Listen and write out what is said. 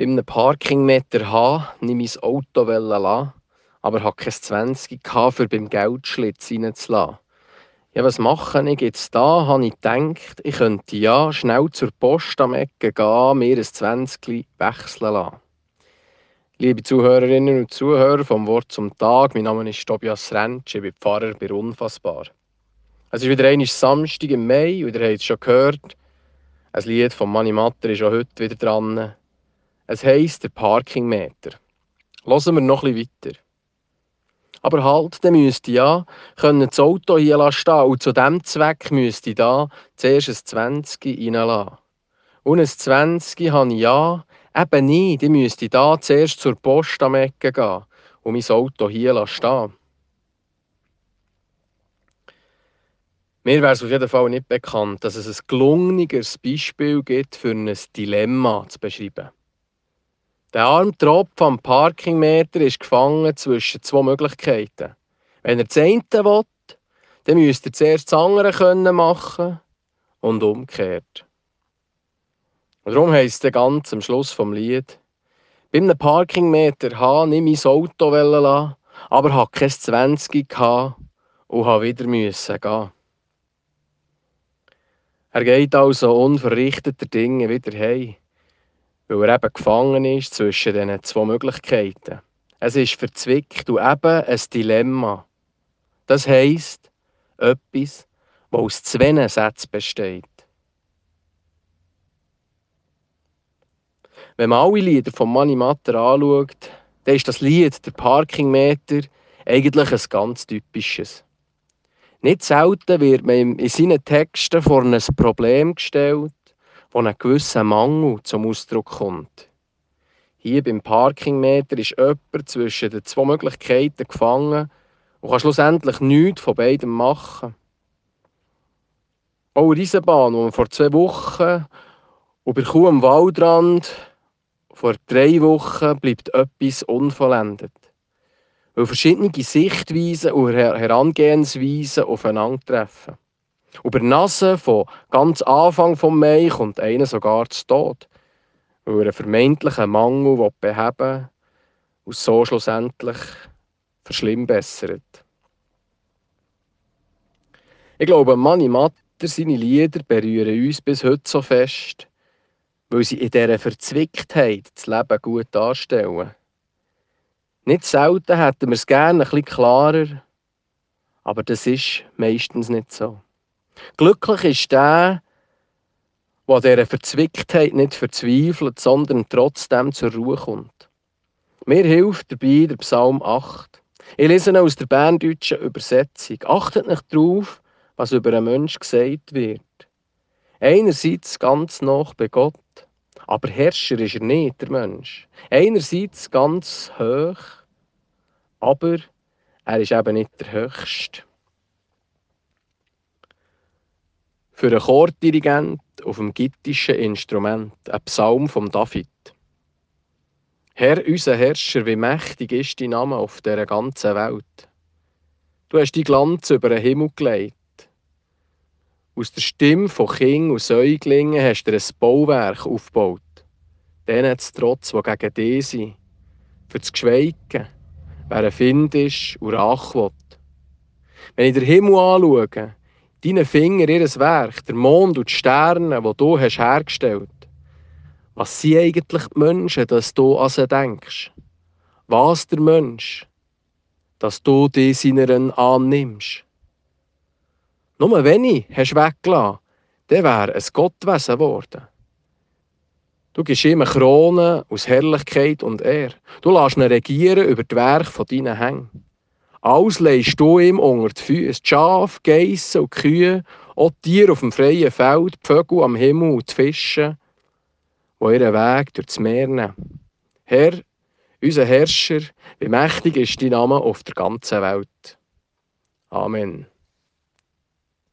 Bei einem Parkingmeter H nehme ich mein Auto lassen, aber habe kein 20 für beim Geldschlitz reinzulassen. Ja, was mache ich jetzt da? Habe ich gedacht, ich könnte ja schnell zur Post am Ecke gehen, mir ein 20 wechseln lassen. Liebe Zuhörerinnen und Zuhörer vom Wort zum Tag, mein Name ist Tobias Rentsch, ich bin Pfarrer bei Unfassbar. Es ist wieder einmal Samstag im Mai und ihr habt es schon gehört, ein Lied von Manni Matter ist auch heute wieder dran. Es heisst der Parkingmeter. Hören wir noch bisschen weiter. Aber halt, dann müsste ja können das Auto hier stehen und zu diesem Zweck müsste ich da zuerst ein 20 reinlassen. Und ein 20 habe ich ja eben nicht. Ich müsste da zuerst zur Post am Ecke gehen und mein Auto hier stehen. Mir wäre es auf jeden Fall nicht bekannt, dass es ein gelungeneres Beispiel gibt, für ein Dilemma zu beschreiben. Der arme Tropf am Parkingmeter ist gefangen zwischen zwei Möglichkeiten. Wenn er das eine will, dann müsste er zuerst das andere können machen und umgekehrt. Und darum heisst es ganz am Schluss vom Lied, bei einem Parkingmeter habe ich mein Auto lassen, aber hatte kein 20 gehabt und musste wieder gehen. Er geht also unverrichteter Dinge wieder heim, weil er eben gefangen ist zwischen diesen zwei Möglichkeiten. Es ist verzwickt und eben ein Dilemma. Das heisst, etwas, das aus zwei Sätzen besteht. Wenn man alle Lieder von Manni Matter anschaut, dann ist das Lied, der Parkingmeter, eigentlich ein ganz typisches. Nicht selten wird man in seinen Texten vor ein Problem gestellt, wo ein gewisser Mangel zum Ausdruck kommt. Hier beim Parkingmeter ist jemand zwischen den zwei Möglichkeiten gefangen und kann schlussendlich nichts von beidem machen. Auch eine Eisenbahn, die man vor zwei Wochen über Kuh am Waldrand vor drei Wochen bleibt etwas unvollendet weil verschiedene Sichtweisen und Herangehensweisen aufeinandertreffen. Über Nase von ganz Anfang vom Mai kommt einer sogar zu Tod, weil er einen vermeintlichen Mangel beheben und so schlussendlich verschlimmbessert. Ich glaube, Manni Matter, seine Lieder berühren uns bis heute so fest, weil sie in dieser Verzwicktheit das Leben gut darstellen. Nicht selten hätten wir es gerne ein bisschen klarer, aber das ist meistens nicht so. Glücklich ist der, der an dieser Verzwicktheit nicht verzweifelt, sondern trotzdem zur Ruhe kommt. Mir hilft dabei der Psalm 8. Ich lese ihn aus der berndeutschen Übersetzung. Achtet nicht darauf, was über einen Menschen gesagt wird. Einerseits ganz nach bei Gott, aber Herrscher ist er nicht, der Mensch. Einerseits ganz hoch, aber er ist eben nicht der Höchste. Für einen Chordirigent auf dem gittischen Instrument, ein Psalm vom David. Herr, unser Herrscher, wie mächtig ist dein Name auf der ganzen Welt. Du hast die Glanz über den Himmel gelegt. Aus der Stimme von Kindern und Säuglingen hast du ein Bauwerk aufgebaut. Denen zu trotz, die gegen dich sind. Für das Geschweigen, wer ein Find ist und Rache will. Wenn ich den Himmel anschaue, deine Finger, ihr Werk, der Mond und die Sterne, die du hast hergestellt was sind eigentlich die Menschen, dass du an sie denkst? Was der Mensch, dass du die seiner annimmst? Nur wenn ich hast weggelassen, dann wäre ein Gottwesen geworden. Du gibst ihm eine Krone aus Herrlichkeit und Ehre. Du lässt ihn regieren über die Werke von deinen Hängen. Alles legst du ihm unter die Füße. Die Schafe, Geissen und Kühe, auch die Tiere auf dem freien Feld, die Vögel am Himmel und die Fische, die ihren Weg durch das Meer nehmen. Herr, unser Herrscher, wie mächtig ist dein Name auf der ganzen Welt. Amen.